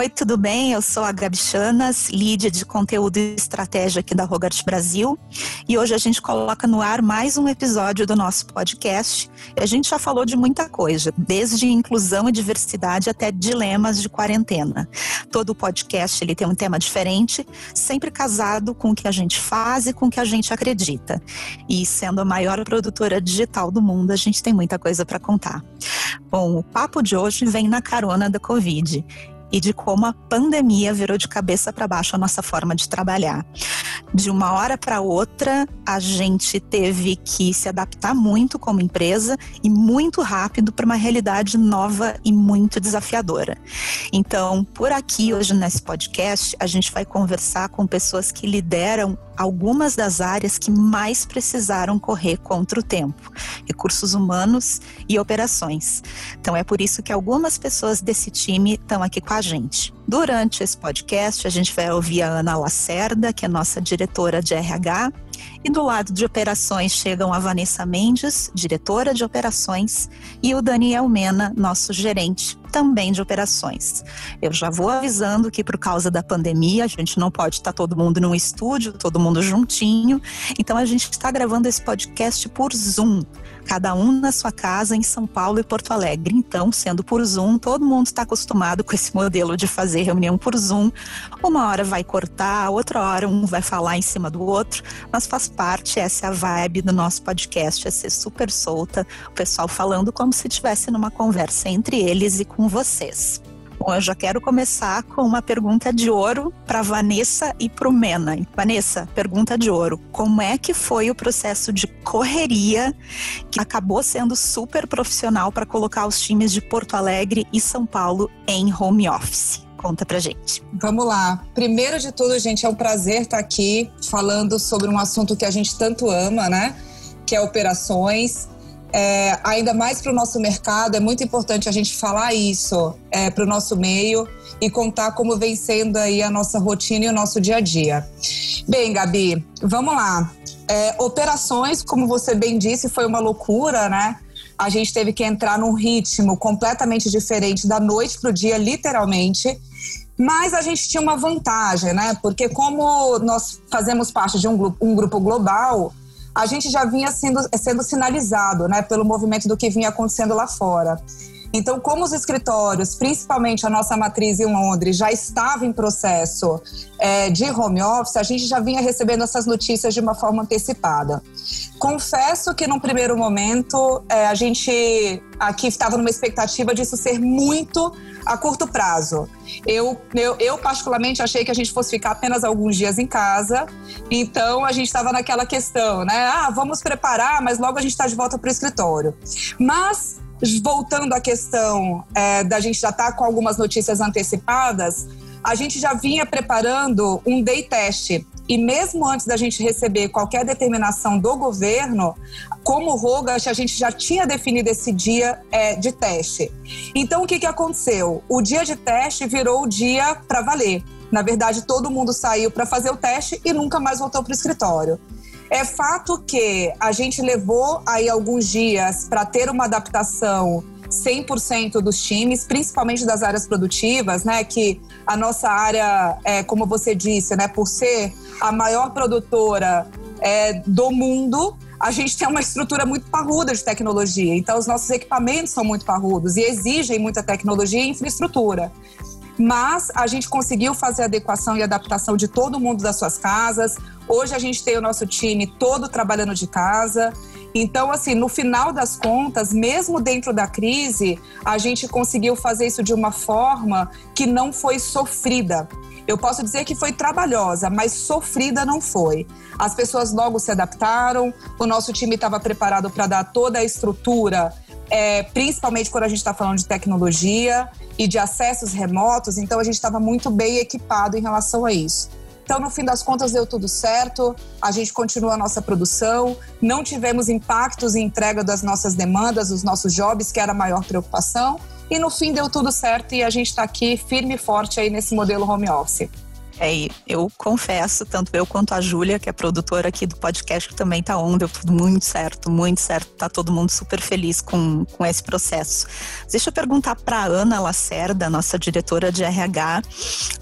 Oi, tudo bem? Eu sou a Gabi Chanas, lead de conteúdo e estratégia aqui da Rogart Brasil. E hoje a gente coloca no ar mais um episódio do nosso podcast. A gente já falou de muita coisa, desde inclusão e diversidade até dilemas de quarentena. Todo podcast ele tem um tema diferente, sempre casado com o que a gente faz e com o que a gente acredita. E sendo a maior produtora digital do mundo, a gente tem muita coisa para contar. Bom, o papo de hoje vem na carona da Covid e de como a pandemia virou de cabeça para baixo a nossa forma de trabalhar. De uma hora para outra, a gente teve que se adaptar muito como empresa e muito rápido para uma realidade nova e muito desafiadora. Então, por aqui hoje nesse podcast, a gente vai conversar com pessoas que lideram algumas das áreas que mais precisaram correr contra o tempo: recursos humanos e operações. Então, é por isso que algumas pessoas desse time estão aqui com a gente. Durante esse podcast, a gente vai ouvir a Ana Lacerda, que é nossa diretora de RH, e do lado de operações chegam a Vanessa Mendes, diretora de operações, e o Daniel Mena, nosso gerente, também de operações. Eu já vou avisando que por causa da pandemia, a gente não pode estar todo mundo num estúdio, todo mundo juntinho. Então a gente está gravando esse podcast por Zoom, cada um na sua casa em São Paulo e Porto Alegre. Então, sendo por Zoom, todo mundo está acostumado com esse modelo de fazer reunião por Zoom. Uma hora vai cortar, outra hora um vai falar em cima do outro, mas faz parte, essa é a vibe do nosso podcast, é ser super solta, o pessoal falando como se estivesse numa conversa entre eles e com vocês. Bom, eu já quero começar com uma pergunta de ouro para Vanessa e para o Mena. Vanessa, pergunta de ouro: como é que foi o processo de correria que acabou sendo super profissional para colocar os times de Porto Alegre e São Paulo em home office? Conta pra gente. Vamos lá. Primeiro de tudo, gente, é um prazer estar aqui falando sobre um assunto que a gente tanto ama, né? Que é operações. É, ainda mais para o nosso mercado, é muito importante a gente falar isso é, para o nosso meio e contar como vem sendo aí a nossa rotina e o nosso dia a dia. Bem, Gabi, vamos lá. É, operações, como você bem disse, foi uma loucura, né? a gente teve que entrar num ritmo completamente diferente da noite para o dia, literalmente. Mas a gente tinha uma vantagem, né? Porque como nós fazemos parte de um grupo, um grupo global, a gente já vinha sendo, sendo sinalizado, né? Pelo movimento do que vinha acontecendo lá fora. Então, como os escritórios, principalmente a nossa matriz em Londres, já estava em processo é, de home office, a gente já vinha recebendo essas notícias de uma forma antecipada. Confesso que, num primeiro momento, é, a gente aqui estava numa expectativa disso ser muito a curto prazo. Eu, eu, eu, particularmente, achei que a gente fosse ficar apenas alguns dias em casa, então a gente estava naquela questão, né? Ah, vamos preparar, mas logo a gente está de volta para o escritório. Mas voltando à questão é, da gente já estar tá com algumas notícias antecipadas, a gente já vinha preparando um day test. E mesmo antes da gente receber qualquer determinação do governo, como Rogas, a gente já tinha definido esse dia é, de teste. Então, o que, que aconteceu? O dia de teste virou o dia para valer. Na verdade, todo mundo saiu para fazer o teste e nunca mais voltou para o escritório. É fato que a gente levou aí alguns dias para ter uma adaptação 100% dos times, principalmente das áreas produtivas, né? Que a nossa área, é, como você disse, né? Por ser a maior produtora é, do mundo, a gente tem uma estrutura muito parruda de tecnologia. Então, os nossos equipamentos são muito parrudos e exigem muita tecnologia e infraestrutura mas a gente conseguiu fazer a adequação e adaptação de todo mundo das suas casas. Hoje a gente tem o nosso time todo trabalhando de casa. Então, assim, no final das contas, mesmo dentro da crise, a gente conseguiu fazer isso de uma forma que não foi sofrida. Eu posso dizer que foi trabalhosa, mas sofrida não foi. As pessoas logo se adaptaram, o nosso time estava preparado para dar toda a estrutura é, principalmente quando a gente está falando de tecnologia e de acessos remotos, então a gente estava muito bem equipado em relação a isso. Então, no fim das contas, deu tudo certo, a gente continua a nossa produção, não tivemos impactos em entrega das nossas demandas, dos nossos jobs, que era a maior preocupação, e no fim deu tudo certo e a gente está aqui firme e forte aí nesse modelo home office. É, eu confesso, tanto eu quanto a Júlia, que é produtora aqui do podcast, que também tá on, deu tudo muito certo, muito certo. Tá todo mundo super feliz com, com esse processo. Deixa eu perguntar para Ana Lacerda, nossa diretora de RH,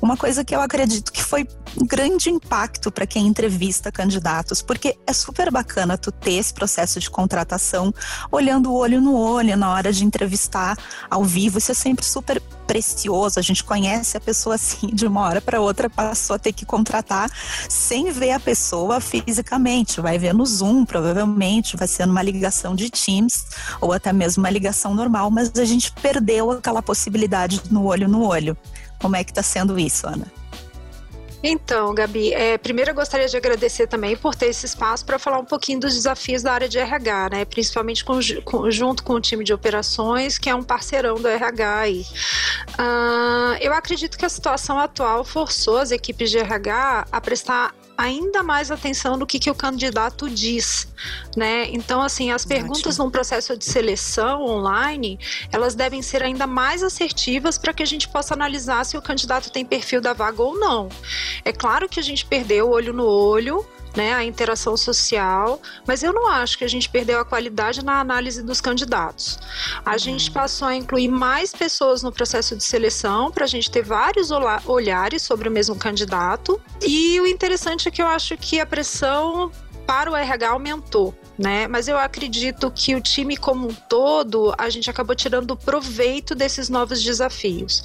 uma coisa que eu acredito que foi um grande impacto para quem entrevista candidatos, porque é super bacana tu ter esse processo de contratação olhando o olho no olho na hora de entrevistar ao vivo. Isso é sempre super precioso. A gente conhece a pessoa assim de uma hora para outra, passou a ter que contratar sem ver a pessoa fisicamente. Vai ver no Zoom, provavelmente, vai ser numa ligação de Teams ou até mesmo uma ligação normal, mas a gente perdeu aquela possibilidade no olho no olho. Como é que está sendo isso, Ana? Então, Gabi, é, primeiro eu gostaria de agradecer também por ter esse espaço para falar um pouquinho dos desafios da área de RH, né? Principalmente com, com, junto com o time de operações, que é um parceirão do RH aí. Uh, eu acredito que a situação atual forçou as equipes de RH a prestar ainda mais atenção no que, que o candidato diz, né? Então, assim, as perguntas num processo de seleção online, elas devem ser ainda mais assertivas para que a gente possa analisar se o candidato tem perfil da vaga ou não. É claro que a gente perdeu o olho no olho, né, a interação social, mas eu não acho que a gente perdeu a qualidade na análise dos candidatos. A uhum. gente passou a incluir mais pessoas no processo de seleção para a gente ter vários olhares sobre o mesmo candidato. E o interessante é que eu acho que a pressão para o RH aumentou né? Mas eu acredito que o time como um todo, a gente acabou tirando proveito desses novos desafios.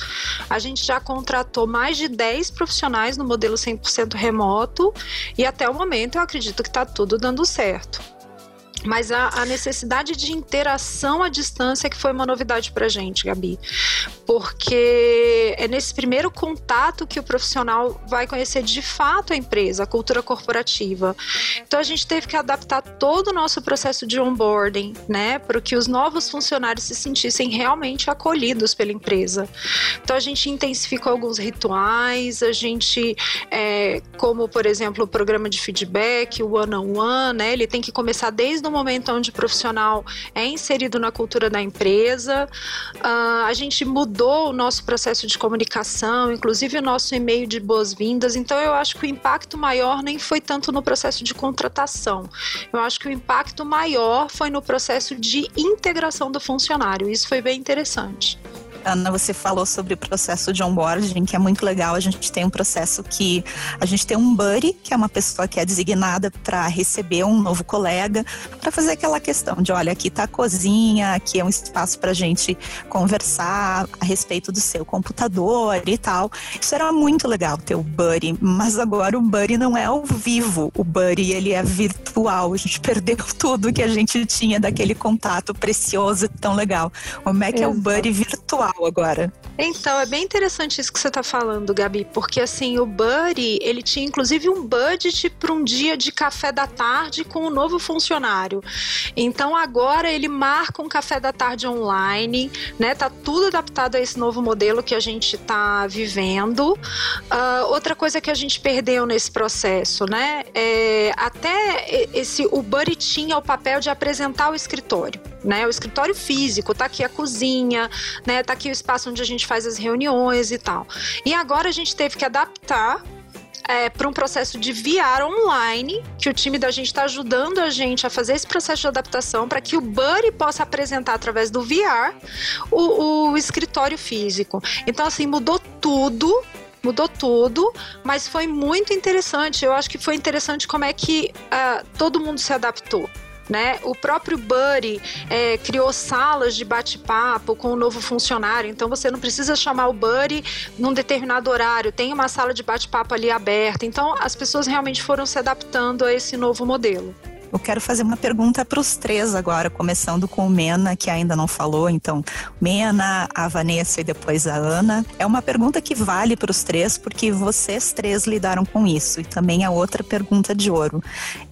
A gente já contratou mais de 10 profissionais no modelo 100% remoto e até o momento eu acredito que está tudo dando certo mas a, a, necessidade de interação à distância que foi uma novidade para gente, Gabi, porque é nesse primeiro contato que o profissional vai conhecer de fato a empresa, a cultura corporativa. Então a gente teve que adaptar todo o nosso processo de onboarding, né, para que os novos funcionários se sentissem realmente acolhidos pela empresa. Então a gente intensificou alguns rituais, a gente, é, como por exemplo o programa de feedback, o one-on-one, -on -one, né, ele tem que começar desde o momento onde o profissional é inserido na cultura da empresa. Uh, a gente mudou o nosso processo de comunicação, inclusive o nosso e-mail de boas-vindas. Então, eu acho que o impacto maior nem foi tanto no processo de contratação. Eu acho que o impacto maior foi no processo de integração do funcionário. Isso foi bem interessante. Ana, você falou sobre o processo de onboarding, que é muito legal. A gente tem um processo que a gente tem um buddy, que é uma pessoa que é designada para receber um novo colega, para fazer aquela questão de, olha, aqui está a cozinha, aqui é um espaço para a gente conversar a respeito do seu computador e tal. Isso era muito legal ter o buddy, mas agora o buddy não é ao vivo, o buddy ele é virtual. A gente perdeu tudo que a gente tinha daquele contato precioso tão legal. Como é que é o buddy virtual? Agora. Então, é bem interessante isso que você está falando, Gabi, porque assim, o Buddy, ele tinha inclusive um budget para um dia de café da tarde com o um novo funcionário. Então, agora ele marca um café da tarde online, né? Tá tudo adaptado a esse novo modelo que a gente está vivendo. Uh, outra coisa que a gente perdeu nesse processo, né? É, até esse, o Buddy tinha o papel de apresentar o escritório, né? O escritório físico, tá aqui a cozinha, né? Tá aqui o espaço onde a gente faz as reuniões e tal. E agora a gente teve que adaptar é, para um processo de VR online, que o time da gente está ajudando a gente a fazer esse processo de adaptação para que o Buddy possa apresentar através do VR o, o escritório físico. Então, assim, mudou tudo mudou tudo, mas foi muito interessante. Eu acho que foi interessante como é que uh, todo mundo se adaptou. Né? O próprio Buddy é, criou salas de bate-papo com o novo funcionário, então você não precisa chamar o Buddy num determinado horário, tem uma sala de bate-papo ali aberta. Então as pessoas realmente foram se adaptando a esse novo modelo. Eu quero fazer uma pergunta para os três agora, começando com o Mena, que ainda não falou. Então, Mena, a Vanessa e depois a Ana. É uma pergunta que vale para os três, porque vocês três lidaram com isso. E também a outra pergunta de ouro.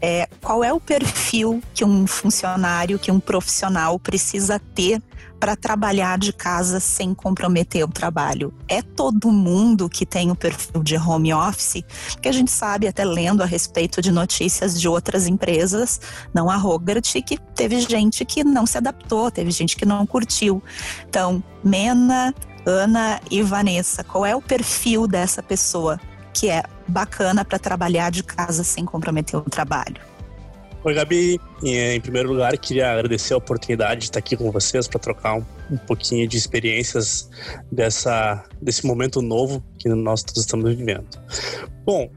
É, qual é o perfil que um funcionário, que um profissional precisa ter para trabalhar de casa sem comprometer o trabalho. É todo mundo que tem o perfil de home office, que a gente sabe até lendo a respeito de notícias de outras empresas, não a Rogart, que teve gente que não se adaptou, teve gente que não curtiu. Então, Mena, Ana e Vanessa, qual é o perfil dessa pessoa? que é bacana para trabalhar de casa sem comprometer o trabalho. Oi, Gabi. Em, primeiro lugar, queria agradecer a oportunidade de estar aqui com vocês para trocar um, um, pouquinho de experiências dessa, desse momento novo que nós todos estamos vivendo. Bom,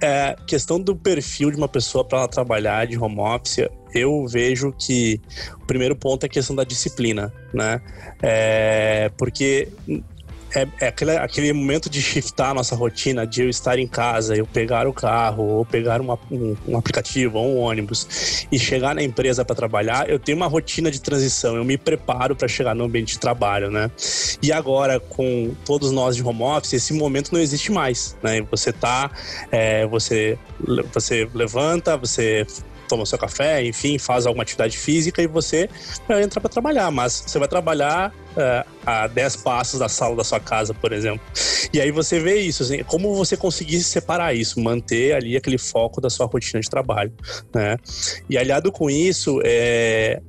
é, questão do perfil de uma pessoa para ela trabalhar de home office, eu vejo que o primeiro ponto é a questão da disciplina, né? É, porque é, é aquele, aquele momento de shiftar a nossa rotina, de eu estar em casa, eu pegar o carro, ou pegar uma, um, um, aplicativo ou um ônibus e chegar na empresa para trabalhar, eu tenho uma rotina de transição, eu me preparo para chegar no ambiente de trabalho, né? E agora, com todos nós de home office, esse momento não existe mais, né? Você tá, é, você, você levanta, você toma seu café, enfim, faz alguma atividade física e você entra para trabalhar. Mas você vai trabalhar uh, a 10 passos da sala da sua casa, por exemplo. E aí você vê isso, assim, como você conseguir separar isso, manter ali aquele foco da sua rotina de trabalho, né? E aliado com isso, é,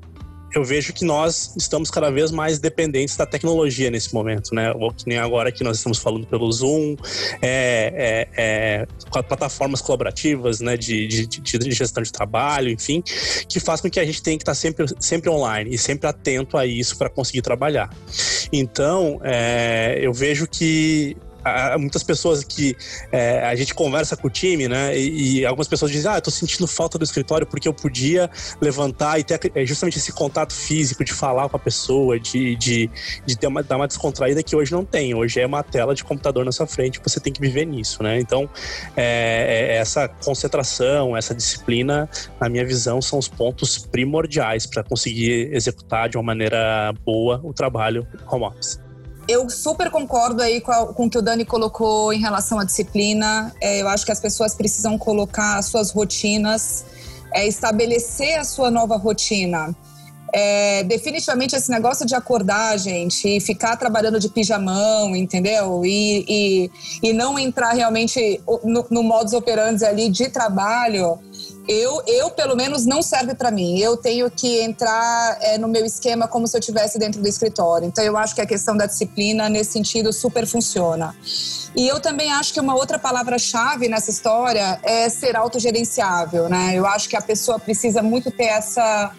eu vejo que nós estamos cada vez mais dependentes da tecnologia nesse momento, né? Que nem agora que nós estamos falando pelo Zoom, é, é, é, com plataformas colaborativas, né? De, de, de, gestão de trabalho, enfim, que faz com que a gente tenha que estar sempre, sempre online e sempre atento a isso para conseguir trabalhar. Então, é, eu vejo que muitas pessoas que é, a gente conversa com o time, né? E, e, algumas pessoas dizem, ah, eu tô sentindo falta do escritório porque eu podia levantar e ter é, justamente esse contato físico de falar com a pessoa, de, de, de ter uma, dar uma descontraída que hoje não tem. Hoje é uma tela de computador na sua frente, você tem que viver nisso, né? Então, é, é essa concentração, essa disciplina, na minha visão, são os pontos primordiais para conseguir executar de uma maneira boa o trabalho home office. Eu super concordo aí com, a, com o que o Dani colocou em relação à disciplina. É, eu acho que as pessoas precisam colocar as suas rotinas, é, estabelecer a sua nova rotina. É, definitivamente esse negócio de acordar, gente, e ficar trabalhando de pijamão, entendeu? E, e, e não entrar realmente no, no modus operandi ali de trabalho, eu, eu pelo menos, não serve para mim. Eu tenho que entrar é, no meu esquema como se eu estivesse dentro do escritório. Então, eu acho que a questão da disciplina, nesse sentido, super funciona. E eu também acho que uma outra palavra-chave nessa história é ser autogerenciável, né? Eu acho que a pessoa precisa muito ter essa,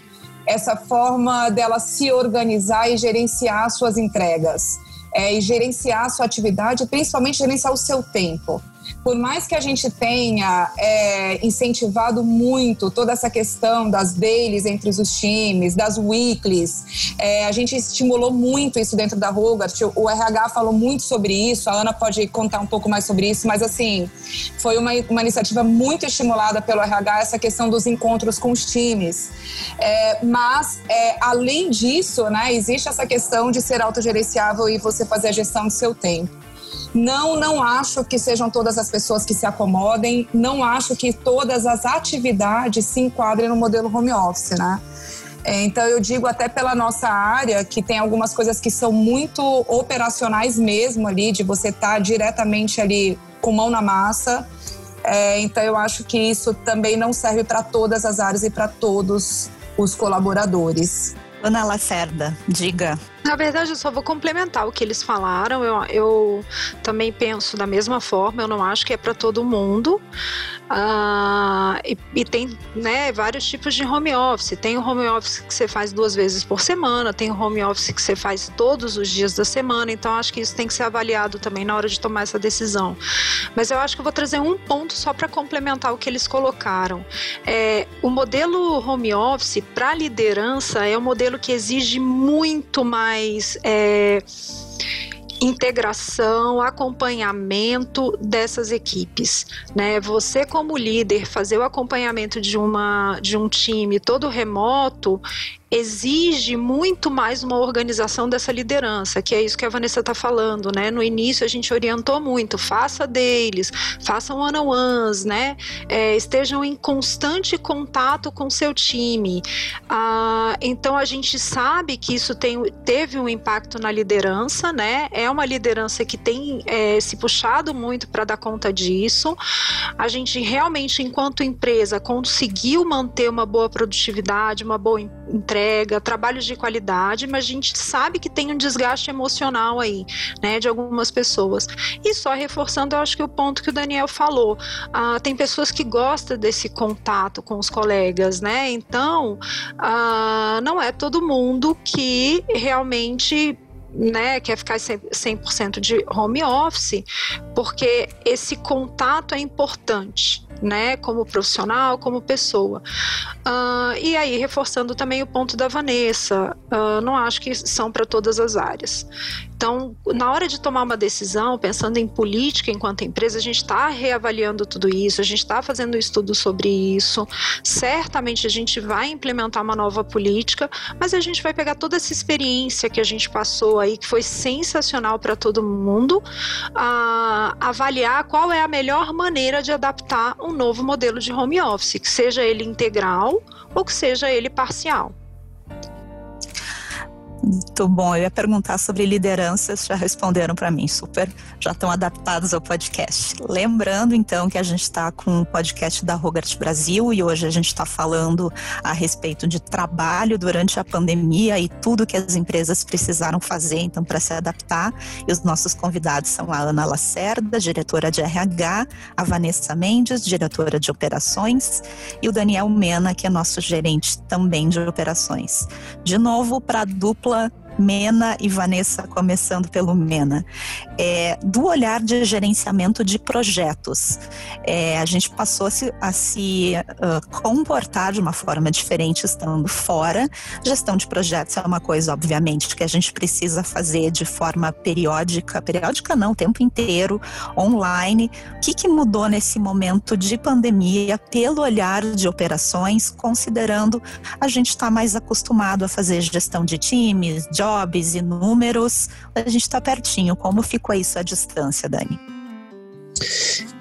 essa forma dela se organizar e gerenciar suas entregas. É, e gerenciar a sua atividade, principalmente gerenciar o seu tempo por mais que a gente tenha é, incentivado muito toda essa questão das dailies entre os times, das weeklies, é, a gente estimulou muito isso dentro da Rogart. O RH falou muito sobre isso, a Ana pode contar um pouco mais sobre isso, mas assim, foi uma, uma iniciativa muito estimulada pelo RH essa questão dos encontros com os times. É, mas, é, além disso, né, existe essa questão de ser autogerenciável e você fazer a gestão do seu tempo. Não, não acho que sejam todas as pessoas que se acomodem, não acho que todas as atividades se enquadrem no modelo home office, né? É, então eu digo até pela nossa área que tem algumas coisas que são muito operacionais mesmo ali, de você estar tá diretamente ali com mão na massa. É, então eu acho que isso também não serve para todas as áreas e para todos os colaboradores. Ana Lacerda, diga. Na verdade, eu só vou complementar o que eles falaram. Eu, eu também penso da mesma forma. Eu não acho que é para todo mundo. Uh, e, e, tem né, vários tipos de home office. Tem o home office que você faz duas vezes por semana, tem o home office que você faz todos os dias da semana. Então, acho que isso tem que ser avaliado também na hora de tomar essa decisão. Mas eu acho que eu vou trazer um ponto só para complementar o que eles colocaram. É, o modelo home office para liderança é um modelo que exige muito mais mais é, integração, acompanhamento dessas equipes, né? Você como líder fazer o acompanhamento de uma de um time todo remoto, exige muito mais uma organização dessa liderança, que é isso que a Vanessa está falando, né? No início a gente orientou muito, faça deles, façam one-on-ones, né? É, estejam em constante contato com seu time. Ah, então a gente sabe que isso tem, teve um impacto na liderança, né? É uma liderança que tem é, se puxado muito para dar conta disso. A gente realmente, enquanto empresa, conseguiu manter uma boa produtividade, uma boa entrega entrega, trabalhos de qualidade, mas a gente sabe que tem um desgaste emocional aí, né, de algumas pessoas. E só reforçando, eu acho que o ponto que o Daniel falou, uh, tem pessoas que gostam desse contato com os colegas, né? Então, uh, não é todo mundo que realmente né, quer ficar 100% de home office, porque esse contato é importante né, como profissional, como pessoa. Uh, e aí, reforçando também o ponto da Vanessa, uh, não acho que são para todas as áreas. Então, na hora de tomar uma decisão, pensando em política enquanto empresa, a gente está reavaliando tudo isso, a gente está fazendo um estudo sobre isso. Certamente a gente vai implementar uma nova política, mas a gente vai pegar toda essa experiência que a gente passou aí, que foi sensacional para todo mundo, uh, avaliar qual é a melhor maneira de adaptar um novo modelo de home office, que seja ele integral ou que seja ele parcial. Muito bom. Eu ia perguntar sobre lideranças, já responderam para mim, super, já estão adaptados ao podcast. Lembrando, então, que a gente está com o podcast da Rogart Brasil e hoje a gente está falando a respeito de trabalho durante a pandemia e tudo que as empresas precisaram fazer, então, para se adaptar. E os nossos convidados são a Ana Lacerda, diretora de RH, a Vanessa Mendes, diretora de operações, e o Daniel Mena, que é nosso gerente também de operações. De novo, para a dupla Nicola. Mena e Vanessa, começando pelo Mena, é, do olhar de gerenciamento de projetos. É, a gente passou a se, a se uh, comportar de uma forma diferente estando fora. Gestão de projetos é uma coisa, obviamente, que a gente precisa fazer de forma periódica, periódica não, o tempo inteiro, online. O que, que mudou nesse momento de pandemia pelo olhar de operações, considerando a gente está mais acostumado a fazer gestão de times, jobs, jobs e números, a gente está pertinho. Como ficou isso à distância, Dani?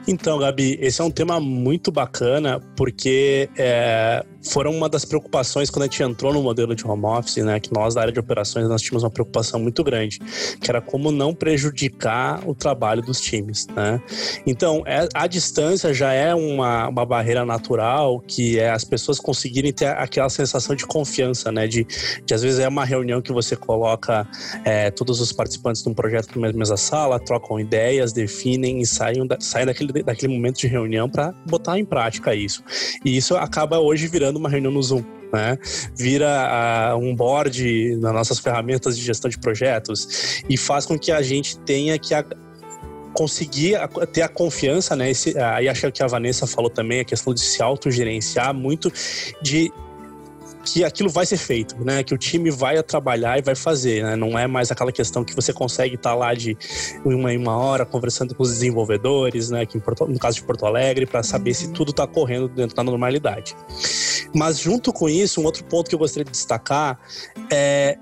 Então, Gabi, esse é um tema muito bacana, porque é, foram uma das preocupações quando a gente entrou no modelo de home office, né? Que nós, da área de operações, nós tínhamos uma preocupação muito grande, que era como não prejudicar o trabalho dos times, né? Então, é, a distância já é uma, uma barreira natural, que é as pessoas conseguirem ter aquela sensação de confiança, né? De, de às vezes é uma reunião que você coloca é, todos os participantes de um projeto na mesma sala, trocam ideias, definem e saem, da, saem daquele daquele momento de reunião para botar em prática isso. E isso acaba hoje virando uma reunião no Zoom. Né? Vira um board nas nossas ferramentas de gestão de projetos e faz com que a gente tenha que a, conseguir ter a confiança, né? Esse, aí acho que a Vanessa falou também, a questão de se autogerenciar, muito de que aquilo vai ser feito, né? Que o time vai trabalhar e vai fazer, né? Não é mais aquela questão que você consegue estar lá de uma em uma hora conversando com os desenvolvedores, né? Aqui Porto, no caso de Porto Alegre, para saber se tudo está correndo dentro da normalidade. Mas junto com isso, um outro ponto que eu gostaria de destacar é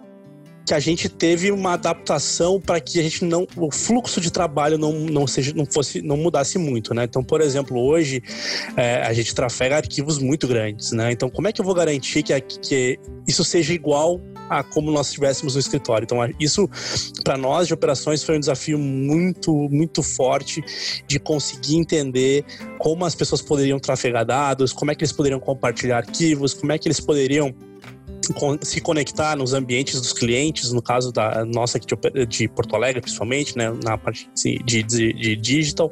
que a gente teve uma adaptação para que a gente não o fluxo de trabalho não, não seja não fosse não mudasse muito, né? Então, por exemplo, hoje é, a gente trafega arquivos muito grandes, né? Então, como é que eu vou garantir que, que isso seja igual a como nós estivéssemos no escritório. Então, isso para nós de operações foi um desafio muito, muito forte de conseguir entender como as pessoas poderiam trafegar dados, como é que eles poderiam compartilhar arquivos, como é que eles poderiam se conectar nos ambientes dos clientes, no caso da nossa aqui de, Porto Alegre, principalmente, né, na parte de, de, de digital,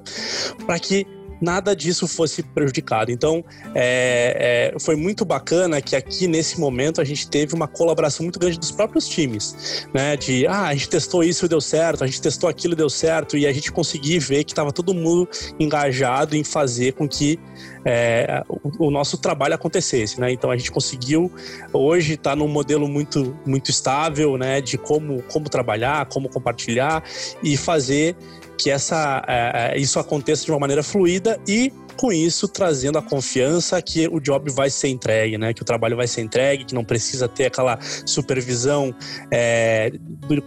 para que nada disso fosse prejudicado. Então, é, é, foi muito bacana que aqui nesse momento a gente teve uma colaboração muito grande dos próprios times, né? De ah, a gente testou isso e deu certo, a gente testou aquilo e deu certo, e a gente conseguia ver que estava todo mundo engajado em fazer com que é, o, o, nosso trabalho acontecesse, né? Então a gente conseguiu hoje estar tá num modelo muito muito estável, né? De como como trabalhar, como compartilhar e fazer que essa, é, é, isso aconteça de uma maneira fluida e com isso trazendo a confiança que o job vai ser entregue, né? Que o trabalho vai ser entregue, que não precisa ter aquela supervisão é,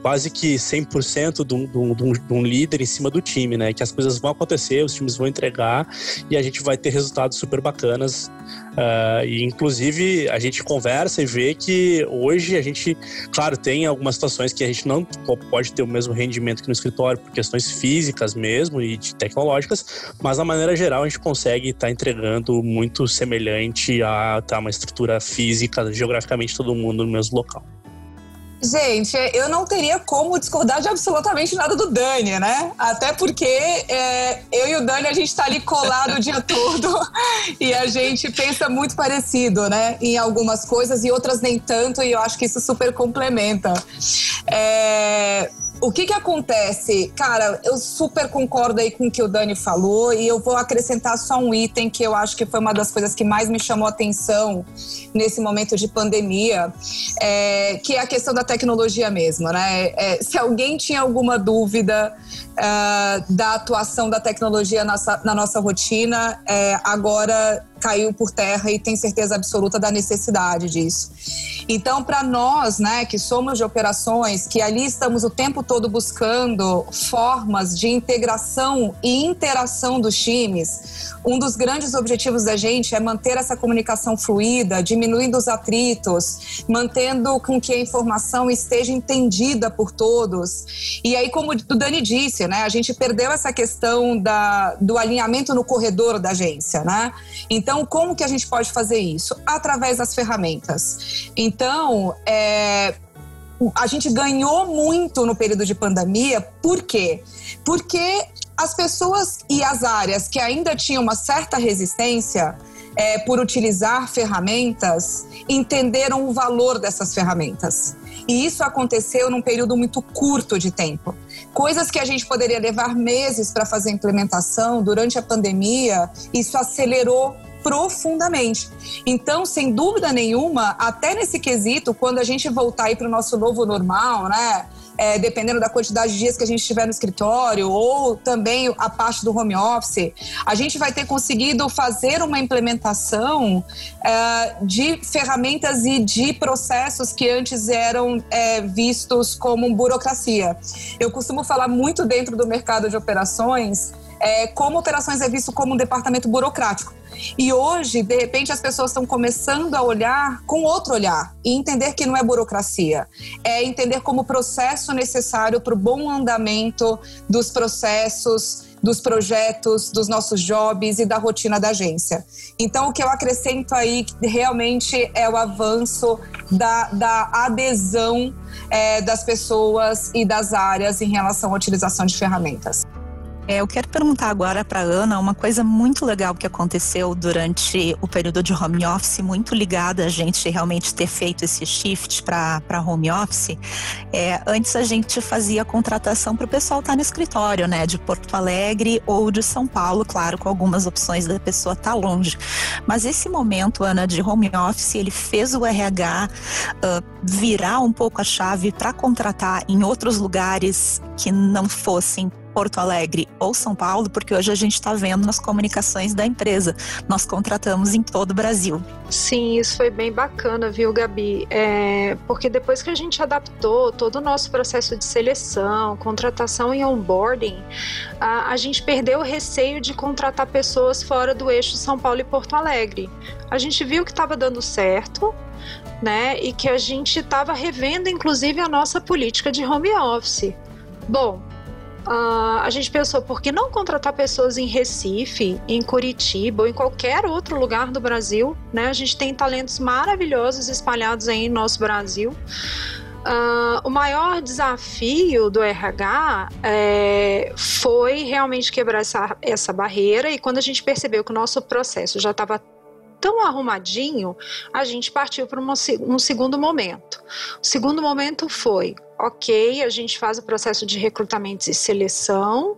quase que 100% de um, de, um, de um líder em cima do time, né? Que as coisas vão acontecer, os times vão entregar e a gente vai ter resultados super bacanas Uh, e inclusive a gente conversa e vê que hoje a gente, claro, tem algumas situações que a gente não pode ter o mesmo rendimento que no escritório por questões físicas mesmo e tecnológicas, mas na maneira geral a gente consegue consegue estar tá entregando muito semelhante a tá, uma estrutura física, geograficamente todo mundo no mesmo local. Gente, eu não teria como discordar de absolutamente nada do Dani, né? Até porque é, eu e o Dani, a gente tá ali colado o dia todo e a gente pensa muito parecido, né? Em algumas coisas e outras nem tanto, e eu acho que isso super complementa. É, o que que acontece? Cara, eu super concordo aí com o que o Dani falou e eu vou acrescentar só um item que eu acho que foi uma das coisas que mais me chamou atenção nesse momento de pandemia, é, que é a questão da tecnologia mesmo, né? É, se alguém tinha alguma dúvida uh, da atuação da tecnologia na nossa, na nossa rotina, é, agora caiu por terra e tem certeza absoluta da necessidade disso. Então, para nós, né, que somos de operações, que ali estamos o tempo todo buscando formas de integração e interação dos times, um dos grandes objetivos da gente é manter essa comunicação fluida, diminuindo os atritos, mantendo com que a informação esteja entendida por todos. E aí, como o Dani disse, né, a gente perdeu essa questão da, do alinhamento no corredor da agência, né? Então, como que a gente pode fazer isso? Através das ferramentas. Então, é, a gente ganhou muito no período de pandemia, por quê? Porque as pessoas e as áreas que ainda tinham uma certa resistência é, por utilizar ferramentas entenderam o valor dessas ferramentas. E isso aconteceu num período muito curto de tempo. Coisas que a gente poderia levar meses para fazer implementação durante a pandemia, isso acelerou profundamente. Então, sem dúvida nenhuma, até nesse quesito, quando a gente voltar para o nosso novo normal, né? É, dependendo da quantidade de dias que a gente estiver no escritório, ou também a parte do home office, a gente vai ter conseguido fazer uma implementação é, de ferramentas e de processos que antes eram é, vistos como burocracia. Eu costumo falar muito dentro do mercado de operações é, como operações é visto como um departamento burocrático. E hoje, de repente, as pessoas estão começando a olhar com outro olhar e entender que não é burocracia, é entender como processo necessário para o bom andamento dos processos, dos projetos, dos nossos jobs e da rotina da agência. Então, o que eu acrescento aí realmente é o avanço da, da adesão é, das pessoas e das áreas em relação à utilização de ferramentas. É, eu quero perguntar agora para Ana uma coisa muito legal que aconteceu durante o período de home office, muito ligada a gente realmente ter feito esse shift para home office. É, antes a gente fazia contratação para o pessoal estar tá no escritório, né, de Porto Alegre ou de São Paulo, claro, com algumas opções da pessoa estar tá longe. Mas esse momento, Ana, de home office, ele fez o RH uh, virar um pouco a chave para contratar em outros lugares que não fossem Porto Alegre ou São Paulo, porque hoje a gente está vendo nas comunicações da empresa. Nós contratamos em todo o Brasil. Sim, isso foi bem bacana, viu, Gabi? É, porque depois que a gente adaptou todo o nosso processo de seleção, contratação e onboarding, a, a gente perdeu o receio de contratar pessoas fora do eixo São Paulo e Porto Alegre. A gente viu que estava dando certo, né? E que a gente estava revendo, inclusive, a nossa política de home office. Bom, Uh, a gente pensou, por que não contratar pessoas em Recife, em Curitiba ou em qualquer outro lugar do Brasil? Né? A gente tem talentos maravilhosos espalhados aí no nosso Brasil. Uh, o maior desafio do RH é, foi realmente quebrar essa, essa barreira e quando a gente percebeu que o nosso processo já estava tão arrumadinho, a gente partiu para um segundo momento. O segundo momento foi ok, a gente faz o processo de recrutamento e seleção,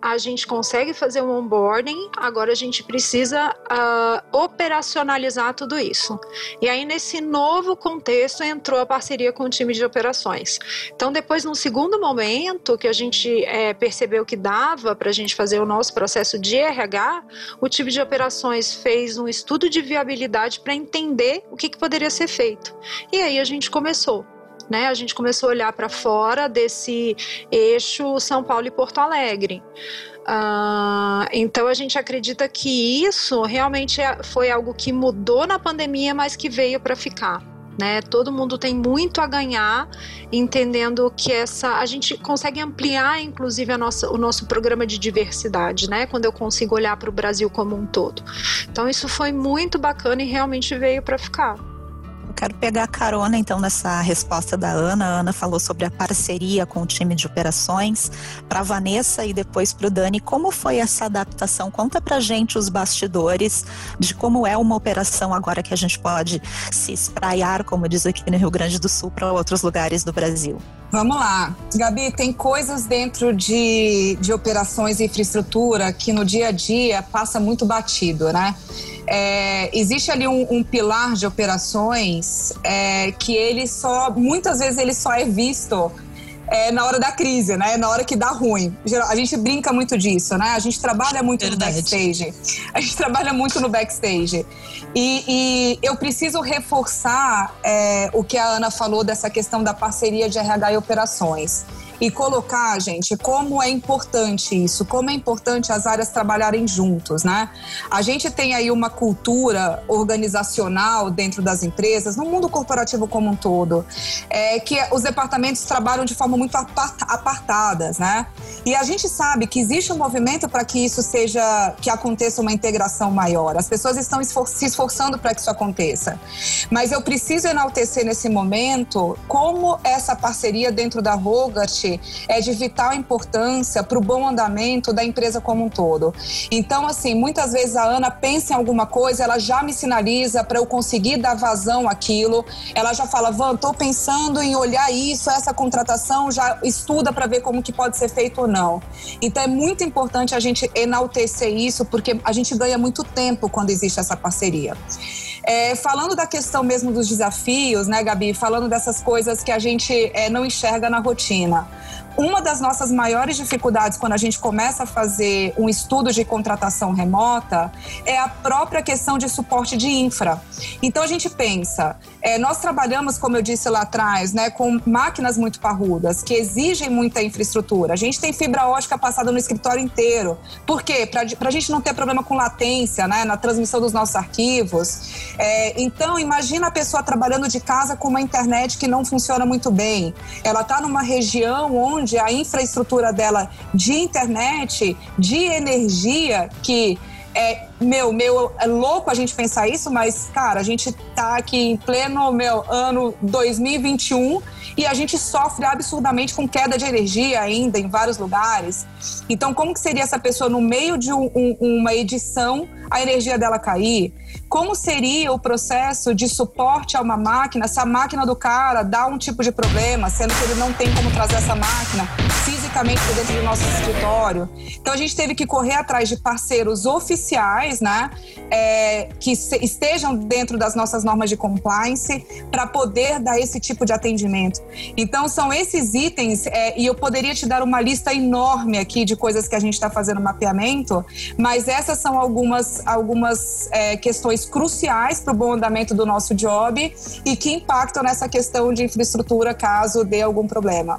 a gente consegue fazer um onboarding, agora a gente precisa uh, operacionalizar tudo isso. E aí, nesse novo contexto, entrou a parceria com o time de operações. Então, depois, no segundo momento, que a gente é, percebeu que dava para a gente fazer o nosso processo de RH, o time de operações fez um estudo de viabilidade para entender o que, que poderia ser feito. E aí a gente começou né? A gente começou a olhar para fora desse eixo São Paulo e Porto Alegre. Uh, então a gente acredita que isso realmente é, foi algo que mudou na pandemia, mas que veio para ficar. né? Todo mundo tem muito a ganhar, entendendo que essa a gente consegue ampliar, inclusive, a nossa, o nosso programa de diversidade, né? Quando eu consigo olhar para o Brasil como um todo. Então isso foi muito bacana e realmente veio para ficar quero pegar carona então nessa resposta da Ana. A Ana falou sobre a parceria com o time de operações. Para Vanessa e depois para o Dani, como foi essa adaptação? Conta para gente os bastidores de como é uma operação agora que a gente pode se espraiar, como diz aqui no Rio Grande do Sul, para outros lugares do Brasil. Vamos lá. Gabi, tem coisas dentro de, de operações e infraestrutura que no dia a dia passa muito batido, né? É, existe ali um, um, pilar de operações é, que ele só, muitas vezes ele só é visto é, na hora da crise, né? Na hora que dá ruim. A gente brinca muito disso, né? A gente trabalha muito Verdade. no backstage. A gente trabalha muito no backstage. E, e eu preciso reforçar é, o que a Ana falou dessa questão da parceria de RH e operações e colocar, gente, como é importante isso, como é importante as áreas trabalharem juntos, né? A gente tem aí uma cultura organizacional dentro das empresas, no mundo corporativo como um todo, é, que os departamentos trabalham de forma muito apartadas, né? E a gente sabe que existe um movimento para que isso seja, que aconteça uma integração maior. As pessoas estão esfor se esforçando para que isso aconteça. Mas eu preciso enaltecer nesse momento como essa parceria dentro da Rogart é de vital importância para o bom andamento da empresa como um todo. Então, assim, muitas vezes a Ana pensa em alguma coisa, ela já me sinaliza para eu conseguir dar vazão àquilo. Ela já fala, Van, estou pensando em olhar isso, essa contratação, já estuda para ver como que pode ser feito ou não. Então, é muito importante a gente enaltecer isso, porque a gente ganha muito tempo quando existe essa parceria. É, falando da questão mesmo dos desafios, né, Gabi? Falando dessas coisas que a gente é, não enxerga na rotina. Uma das nossas maiores dificuldades quando a gente começa a fazer um estudo de contratação remota é a própria questão de suporte de infra. Então a gente pensa, é, nós trabalhamos, como eu disse lá atrás, né, com máquinas muito parrudas, que exigem muita infraestrutura. A gente tem fibra ótica passada no escritório inteiro. Por quê? Para a gente não ter problema com latência né, na transmissão dos nossos arquivos. É, então, imagina a pessoa trabalhando de casa com uma internet que não funciona muito bem. Ela está numa região onde a infraestrutura dela de internet, de energia, que é, meu, meu, é louco a gente pensar isso, mas, cara, a gente tá aqui em pleno, meu, ano 2021 e a gente sofre absurdamente com queda de energia ainda em vários lugares. Então, como que seria essa pessoa no meio de um, um, uma edição, a energia dela cair? Como seria o processo de suporte a uma máquina se a máquina do cara dá um tipo de problema, sendo que ele não tem como trazer essa máquina fisicamente dentro do nosso escritório? Então, a gente teve que correr atrás de parceiros oficiais né, é, que estejam dentro das nossas normas de compliance para poder dar esse tipo de atendimento. Então, são esses itens, é, e eu poderia te dar uma lista enorme aqui de coisas que a gente está fazendo mapeamento, mas essas são algumas, algumas é, questões cruciais para o bom andamento do nosso job e que impactam nessa questão de infraestrutura caso dê algum problema.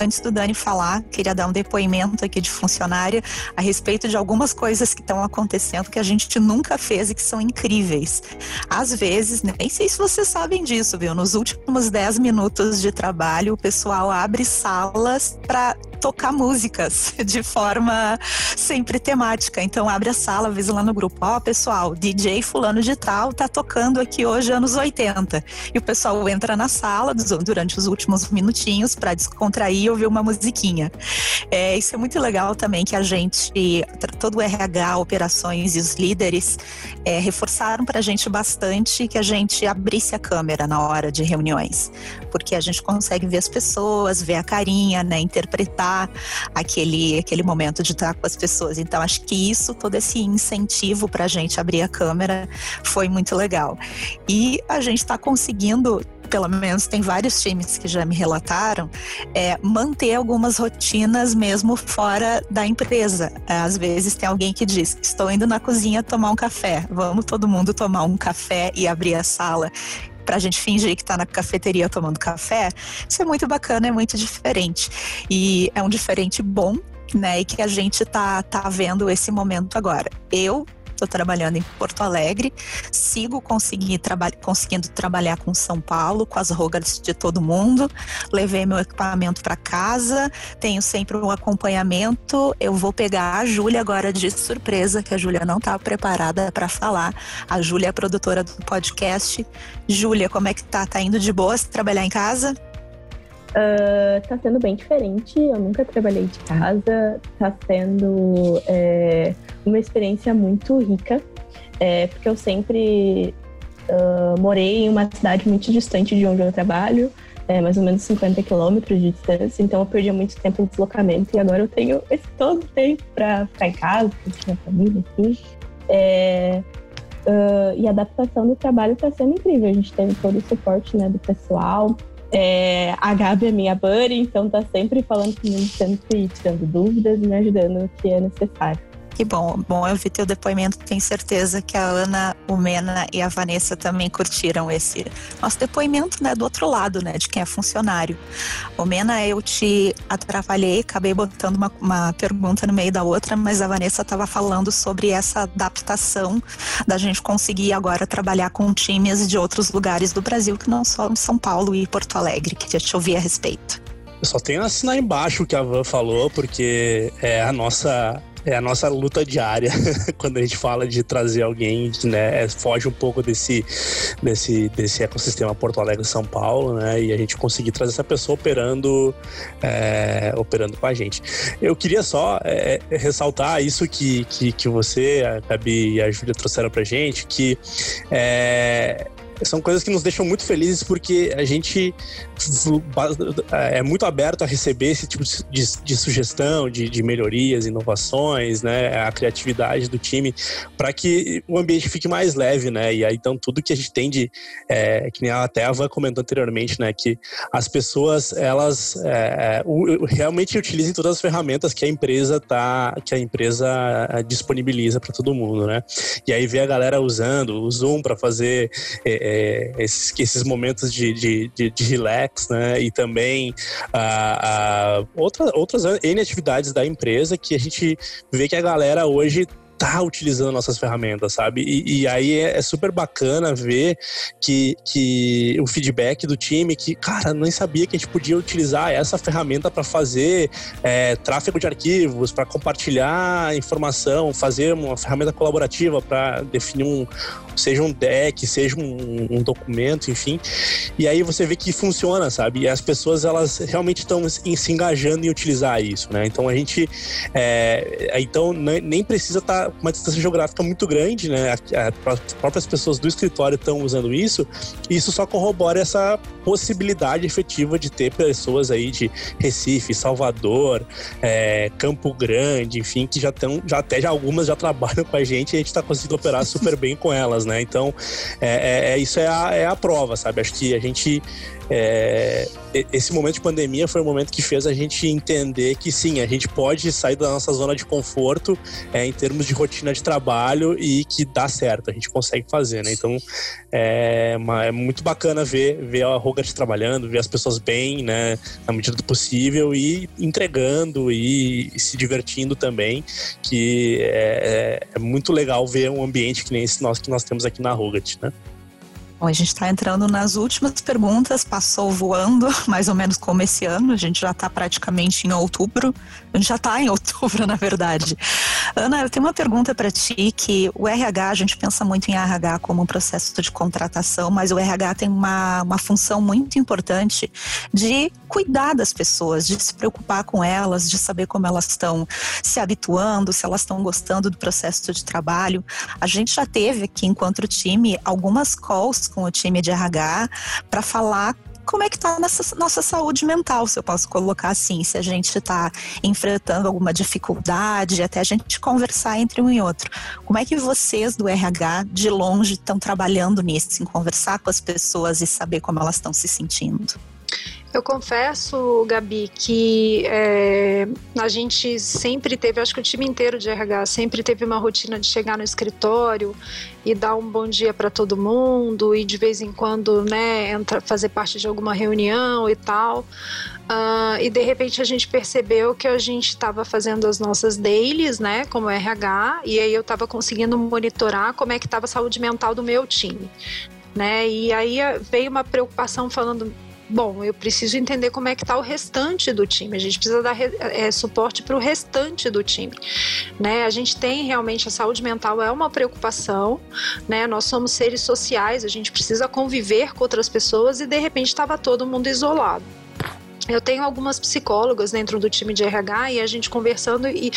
Antes do Dani falar, queria dar um depoimento aqui de funcionária a respeito de algumas coisas que estão acontecendo que a gente nunca fez e que são incríveis. Às vezes, nem sei se vocês sabem disso, viu? Nos últimos 10 minutos de trabalho, o pessoal abre salas para tocar músicas de forma sempre temática. Então abre a sala, avisa lá no grupo, ó, oh, pessoal, DJ fulano de tal tá tocando aqui hoje anos 80. E o pessoal entra na sala durante os últimos minutinhos para descontrair e ouvir uma musiquinha. É, isso é muito legal também que a gente, todo o RH, operações e os líderes é, reforçaram para a gente bastante que a gente abrisse a câmera na hora de reuniões, porque a gente consegue ver as pessoas, ver a carinha, né, interpretar aquele, aquele momento de estar com as pessoas. Então, acho que isso, todo esse incentivo para a gente abrir a câmera foi muito legal. E a gente está conseguindo pelo menos tem vários times que já me relataram, é, manter algumas rotinas mesmo fora da empresa. Às vezes tem alguém que diz: Estou indo na cozinha tomar um café, vamos todo mundo tomar um café e abrir a sala para a gente fingir que está na cafeteria tomando café, isso é muito bacana, é muito diferente. E é um diferente bom, né? E que a gente tá, tá vendo esse momento agora. Eu Estou trabalhando em Porto Alegre, sigo traba conseguindo trabalhar com São Paulo, com as rogas de todo mundo. Levei meu equipamento para casa, tenho sempre um acompanhamento. Eu vou pegar a Júlia agora de surpresa, que a Júlia não estava preparada para falar. A Júlia é produtora do podcast. Júlia, como é que tá? Tá indo de boas trabalhar em casa? Uh, tá sendo bem diferente. Eu nunca trabalhei de casa. Tá sendo é, uma experiência muito rica, é, porque eu sempre uh, morei em uma cidade muito distante de onde eu trabalho, é, mais ou menos 50 quilômetros de distância. Então eu perdia muito tempo no deslocamento e agora eu tenho esse todo tempo para ficar em casa, com minha família aqui. É, uh, e a adaptação do trabalho está sendo incrível. A gente teve todo o suporte né, do pessoal. É, a Gabi é minha buddy, então tá sempre falando comigo, sempre tirando dúvidas e me ajudando no que é necessário. Que bom, bom eu vi teu depoimento, tenho certeza que a Ana, o Mena e a Vanessa também curtiram esse nosso depoimento, né, do outro lado, né, de quem é funcionário. O Mena, eu te atrapalhei, acabei botando uma, uma pergunta no meio da outra, mas a Vanessa estava falando sobre essa adaptação da gente conseguir agora trabalhar com times de outros lugares do Brasil que não só São Paulo e Porto Alegre. Queria te ouvir a respeito. Eu só tenho a assinar embaixo o que a Van falou, porque é a nossa é a nossa luta diária quando a gente fala de trazer alguém, né? É, foge um pouco desse, desse, desse ecossistema Porto Alegre São Paulo, né? E a gente conseguir trazer essa pessoa operando, é, operando com a gente. Eu queria só é, é ressaltar isso que, que, que você, a Gabi e a Júlia trouxeram pra gente, que é, são coisas que nos deixam muito felizes porque a gente é muito aberto a receber esse tipo de, de sugestão, de, de, melhorias, inovações, né, a criatividade do time, para que o ambiente fique mais leve, né? E aí então tudo que a gente tem de, é, que nem a Van comentou anteriormente, né, que as pessoas elas é, o, realmente utilizem todas as ferramentas que a empresa tá, que a empresa é, disponibiliza para todo mundo, né? E aí ver a galera usando o Zoom para fazer é, é, esses, esses momentos de, de, de, de relax, né? E também a, a outra, outras N atividades da empresa que a gente vê que a galera hoje tá utilizando nossas ferramentas, sabe? E, e aí é, é, super bacana ver que, que o feedback do time, que, cara, nem sabia que a gente podia utilizar essa ferramenta para fazer é, tráfego de arquivos, para compartilhar informação, fazer uma ferramenta colaborativa para definir um, seja um deck, seja um, um, documento, enfim. E aí você vê que funciona, sabe? E as pessoas elas realmente estão se engajando em utilizar isso, né? Então a gente, é, então nem precisa estar tá uma distância geográfica muito grande, né? As próprias pessoas do escritório estão usando isso. E isso só corrobora essa possibilidade efetiva de ter pessoas aí de Recife, Salvador, é, Campo Grande, enfim, que já estão, já até já algumas já trabalham com a gente e a gente está conseguindo operar super bem com elas, né? Então, é, é, é, isso é a, é a prova, sabe? Acho que a gente é, esse momento de pandemia foi um momento que fez a gente entender que sim, a gente pode sair da nossa zona de conforto é, em termos de rotina de trabalho e que dá certo, a gente consegue fazer, né? Então é, é muito bacana ver, ver a Rogart trabalhando, ver as pessoas bem, né, na medida do possível e entregando e, se divertindo também, que é, é, é, muito legal ver um ambiente que nem esse nosso que nós temos aqui na Rogart, né? Bom, a gente está entrando nas últimas perguntas, passou voando, mais ou menos como esse ano, a gente já está praticamente em outubro, gente já está em outubro, na verdade. Ana, eu tenho uma pergunta para ti, que o RH, a gente pensa muito em RH como um processo de contratação, mas o RH tem uma, uma função muito importante de cuidar das pessoas, de se preocupar com elas, de saber como elas estão se habituando, se elas estão gostando do processo de trabalho. A gente já teve aqui, enquanto time, algumas calls com o time de RH para falar como é que está nossa, nossa saúde mental, se eu posso colocar assim, se a gente está enfrentando alguma dificuldade, até a gente conversar entre um e outro. Como é que vocês do RH, de longe, estão trabalhando nisso, em conversar com as pessoas e saber como elas estão se sentindo? Eu confesso, Gabi, que é, a gente sempre teve, acho que o time inteiro de RH sempre teve uma rotina de chegar no escritório e dar um bom dia para todo mundo e de vez em quando, né, entra, fazer parte de alguma reunião e tal. Uh, e de repente a gente percebeu que a gente estava fazendo as nossas dailies, né, como RH, e aí eu estava conseguindo monitorar como é que estava a saúde mental do meu time, né? E aí veio uma preocupação falando bom, eu preciso entender como é que está o restante do time. A gente precisa dar é, suporte para o restante do time. Né? A gente tem realmente a saúde mental é uma preocupação, né? Nós somos seres sociais, a gente precisa conviver com outras pessoas e de repente estava todo mundo isolado. Eu tenho algumas psicólogas dentro do time de RH e a gente conversando e,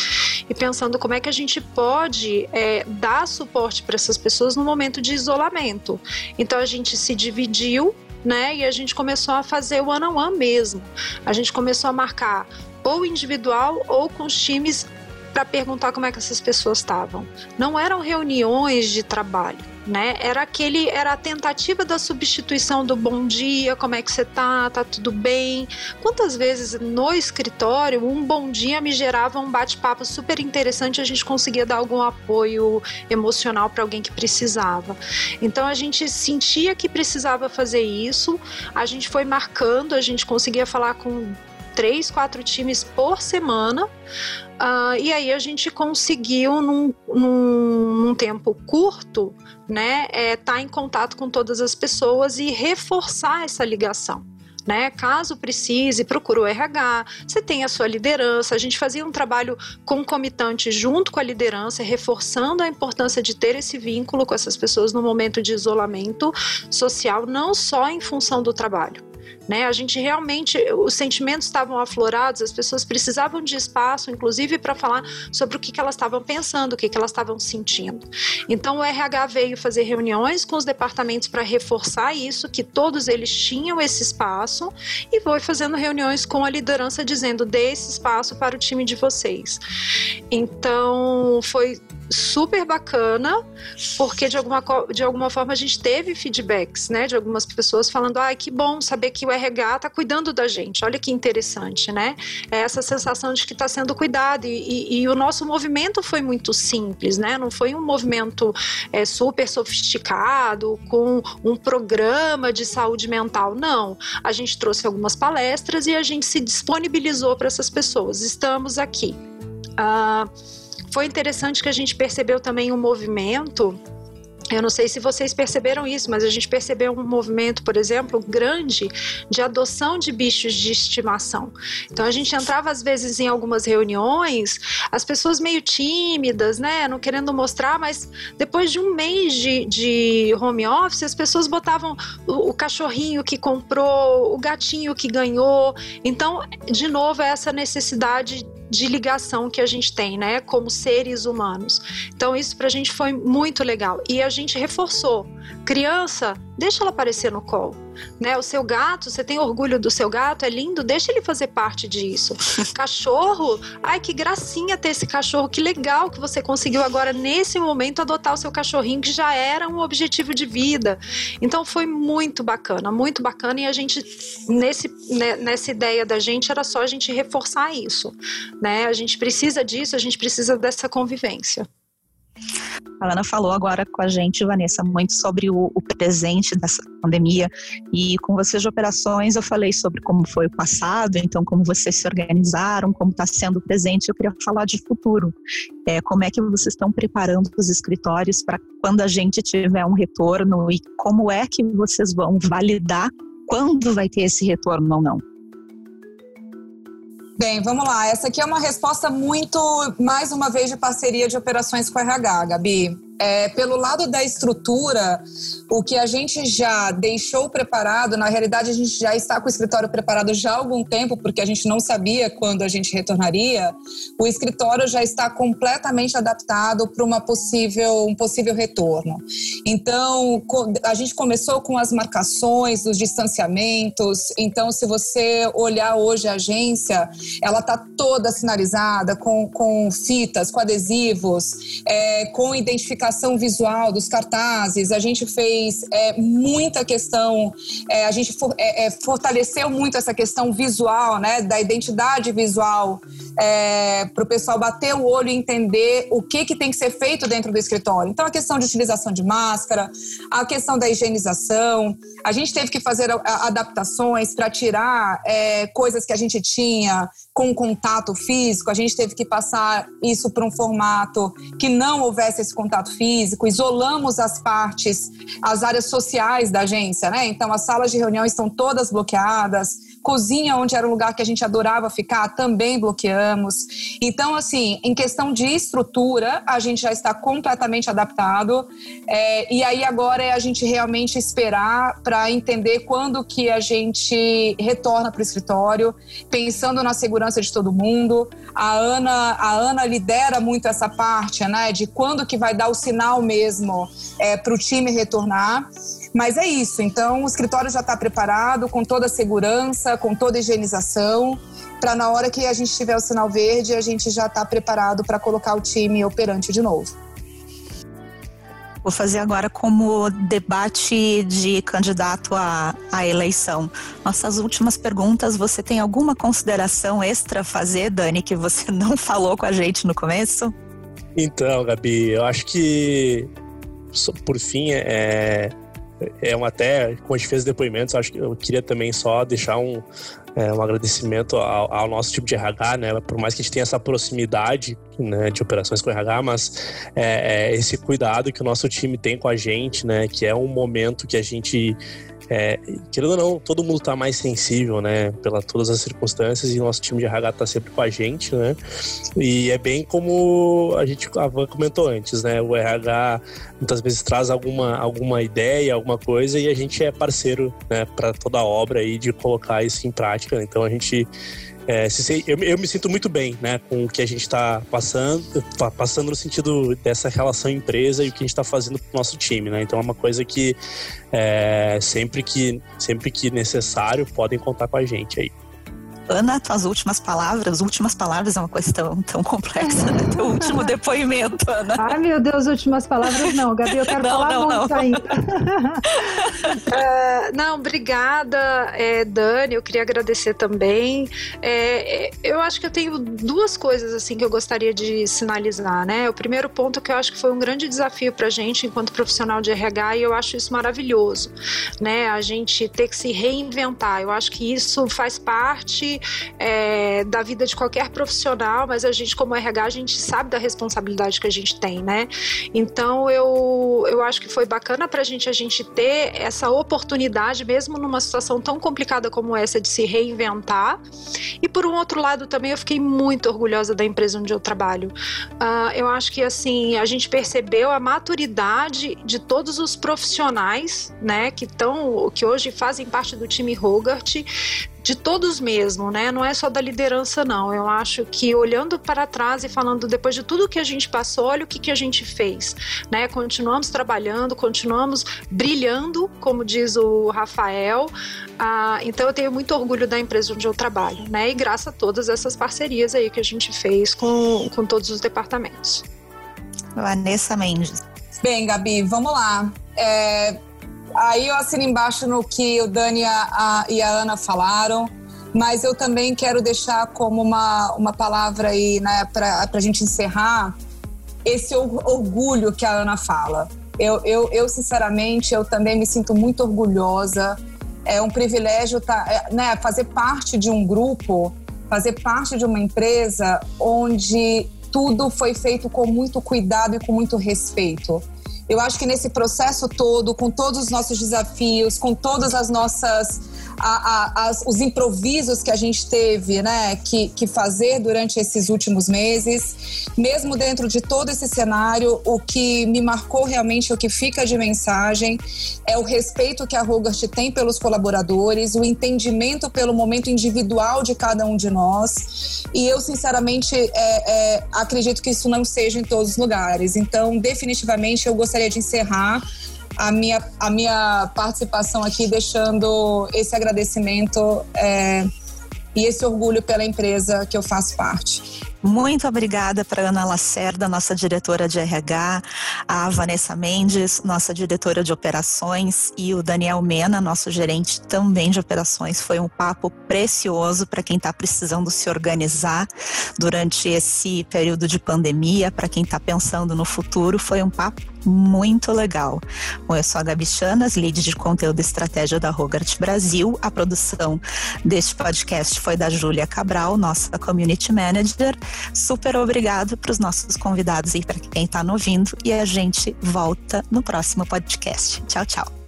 e pensando como é que a gente pode é, dar suporte para essas pessoas no momento de isolamento. Então a gente se dividiu né? E a gente começou a fazer o one on one mesmo. A gente começou a marcar ou individual ou com os times para perguntar como é que essas pessoas estavam. Não eram reuniões de trabalho, né? Era aquele, era a tentativa da substituição do bom dia, como é que você tá, tá tudo bem? Quantas vezes no escritório um bom dia me gerava um bate-papo super interessante, a gente conseguia dar algum apoio emocional para alguém que precisava. Então a gente sentia que precisava fazer isso, a gente foi marcando, a gente conseguia falar com três, quatro times por semana. Uh, e aí a gente conseguiu, num, num, num tempo curto, né, estar é, tá em contato com todas as pessoas e reforçar essa ligação. Né? Caso precise, procure o RH, você tem a sua liderança. A gente fazia um trabalho concomitante junto com a liderança, reforçando a importância de ter esse vínculo com essas pessoas no momento de isolamento social, não só em função do trabalho. Né? A gente realmente, os sentimentos estavam aflorados, as pessoas precisavam de espaço, inclusive para falar sobre o que, que elas estavam pensando, o que, que elas estavam sentindo. Então o RH veio fazer reuniões com os departamentos para reforçar isso, que todos eles tinham esse espaço, e foi fazendo reuniões com a liderança dizendo: dê esse espaço para o time de vocês. Então foi super bacana, porque de alguma, de alguma forma a gente teve feedbacks, né, de algumas pessoas falando, ai, ah, que bom saber que o RH está cuidando da gente, olha que interessante, né, é essa sensação de que está sendo cuidado, e, e, e, o nosso movimento foi muito simples, né, não foi um movimento é, super sofisticado, com um programa de saúde mental, não, a gente trouxe algumas palestras e a gente se disponibilizou para essas pessoas, estamos aqui. Uh, foi interessante que a gente percebeu também um movimento eu não sei se vocês perceberam isso, mas a gente percebeu um movimento, por exemplo, grande de adoção de bichos de estimação. Então a gente entrava às vezes em algumas reuniões, as pessoas meio tímidas, né, não querendo mostrar, mas depois de um mês de, de home office, as pessoas botavam o, o cachorrinho que comprou, o gatinho que ganhou. Então, de novo, essa necessidade de ligação que a gente tem, né, como seres humanos. Então isso para a gente foi muito legal e a gente reforçou. Criança, deixa ela aparecer no colo, né? O seu gato, você tem orgulho do seu gato, é lindo, deixa ele fazer parte disso. cachorro, ai que gracinha ter esse cachorro, que legal que você conseguiu agora nesse momento adotar o seu cachorrinho que já era um objetivo de vida. Então foi muito bacana, muito bacana e a gente nesse né, nessa ideia da gente era só a gente reforçar isso, né? A gente precisa disso, a gente precisa dessa convivência. A Ana falou agora com a gente, Vanessa, muito sobre o, o, presente dessa pandemia e com vocês de operações eu falei sobre como foi o passado, então como vocês se organizaram, como está sendo o presente. Eu queria falar de futuro. É, como é que vocês estão preparando os escritórios para quando a gente tiver um retorno e como é que vocês vão validar quando vai ter esse retorno ou não? Bem, vamos lá. Essa aqui é uma resposta muito, mais uma vez, de parceria de operações com a RH, Gabi. É, pelo lado da estrutura, o que a gente já deixou preparado, na realidade a gente já está com o escritório preparado já há algum tempo, porque a gente não sabia quando a gente retornaria. O escritório já está completamente adaptado para uma possível, um possível retorno. Então, a gente começou com as marcações, os distanciamentos. Então, se você olhar hoje a agência, ela está toda sinalizada com, com fitas, com adesivos, é, com identificação comunicação visual dos cartazes, a gente fez é, muita questão, é, a gente for, é, é, fortaleceu muito essa questão visual, né, da identidade visual, é, para o pessoal bater o olho e entender o que, que tem que ser feito dentro do escritório. Então, a questão de utilização de máscara, a questão da higienização, a gente teve que fazer adaptações para tirar é, coisas que a gente tinha com contato físico, a gente teve que passar isso para um formato que não houvesse esse contato físico, isolamos as partes, as áreas sociais da agência, né? Então, as salas de reunião estão todas bloqueadas, cozinha, onde era um lugar que a gente adorava ficar, também bloqueamos. Então, assim, em questão de estrutura, a gente já está completamente adaptado. É, e aí agora é a gente realmente esperar para entender quando que a gente retorna para o escritório, pensando na segurança de todo mundo. A Ana, a Ana lidera muito essa parte, né, de quando que vai dar o sinal mesmo é, para o time retornar. Mas é isso. Então, o escritório já está preparado, com toda a segurança, com toda a higienização, para na hora que a gente tiver o sinal verde, a gente já está preparado para colocar o time operante de novo. Vou fazer agora como debate de candidato à, à eleição. Nossas últimas perguntas, você tem alguma consideração extra a fazer, Dani, que você não falou com a gente no começo? Então, Gabi, eu acho que, por fim, é, é um até, como a gente fez depoimentos, acho que eu queria também só deixar um, é, um agradecimento ao, ao, nosso tipo de RH, né? Por mais que a gente tenha essa proximidade né, de operações com RH, mas é, é, esse cuidado que o nosso time tem com a gente, né? Que é um momento que a gente é, querendo ou não, todo mundo está mais sensível, né, pela todas as circunstâncias e o nosso time de RH está sempre com a gente, né? E é bem como a gente a Van comentou antes, né? O RH muitas vezes traz alguma, alguma ideia, alguma coisa e a gente é parceiro, né, para toda a obra aí de colocar isso em prática. Então a gente é, se, eu, eu, me sinto muito bem né, com o que a gente está passando, passando no sentido dessa relação empresa e o que a gente está fazendo para o nosso time. Né? Então é uma coisa que é, sempre que sempre que necessário podem contar com a gente aí. Ana, tuas últimas palavras, últimas palavras é uma coisa tão, complexa, né? Teu último depoimento, Ana. Ai, meu Deus, últimas palavras não, Gabi, eu quero não, falar não, muito não. ainda. uh, não, obrigada, é, Dani, eu queria agradecer também. É, é, eu acho que eu tenho duas coisas, assim, que eu gostaria de sinalizar, né? O primeiro ponto que eu acho que foi um grande desafio pra gente enquanto profissional de RH e eu acho isso maravilhoso, né? A gente ter que se reinventar. Eu acho que isso faz parte é, da vida de qualquer profissional, mas a gente, como RH, a gente sabe da responsabilidade que a gente tem, né? Então eu, eu acho que foi bacana pra gente a gente ter essa oportunidade, mesmo numa situação tão complicada como essa, de se reinventar. E por um outro lado também eu fiquei muito orgulhosa da empresa onde eu trabalho. Uh, eu acho que assim, a gente percebeu a maturidade de todos os profissionais, né, que estão, que hoje fazem parte do time Rogart, de todos mesmo, né? Não é só da liderança, não. Eu acho que olhando para trás e falando depois de tudo que a gente passou, olha o que, que a gente fez, né? Continuamos trabalhando, continuamos brilhando, como diz o Rafael. Ah, então eu tenho muito orgulho da empresa onde eu trabalho, né? E graças a todas essas parcerias aí que a gente fez com, com todos os departamentos. Vanessa Mendes. Bem, Gabi, vamos lá. É, Aí eu assino embaixo no que o Dani a, e a Ana falaram, mas eu também quero deixar como uma, uma palavra aí, né, para a gente encerrar, esse orgulho que a Ana fala. Eu, eu, eu, sinceramente, eu também me sinto muito orgulhosa. É um privilégio tá, é, né, fazer parte de um grupo, fazer parte de uma empresa onde tudo foi feito com muito cuidado e com muito respeito. Eu acho que nesse processo todo, com todos os nossos desafios, com todas as nossas a, a, as, os improvisos que a gente teve né, que, que fazer durante esses últimos meses. Mesmo dentro de todo esse cenário, o que me marcou realmente, o que fica de mensagem, é o respeito que a Rogart tem pelos colaboradores, o entendimento pelo momento individual de cada um de nós. E eu, sinceramente, é, é, acredito que isso não seja em todos os lugares. Então, definitivamente, eu gostaria de encerrar a minha, a minha participação aqui, deixando esse agradecimento é, e esse orgulho pela empresa que eu faço parte. Muito obrigada para Ana Lacerda, nossa diretora de RH, a Vanessa Mendes, nossa diretora de operações, e o Daniel Mena, nosso gerente também de operações. Foi um papo precioso para quem está precisando se organizar durante esse período de pandemia, para quem está pensando no futuro. Foi um papo muito legal. Bom, eu sou a Gabi Chanas, lead de conteúdo e estratégia da Rogart Brasil. A produção deste podcast foi da Júlia Cabral, nossa community manager. Super obrigado para os nossos convidados e para quem está nos ouvindo. E a gente volta no próximo podcast. Tchau, tchau.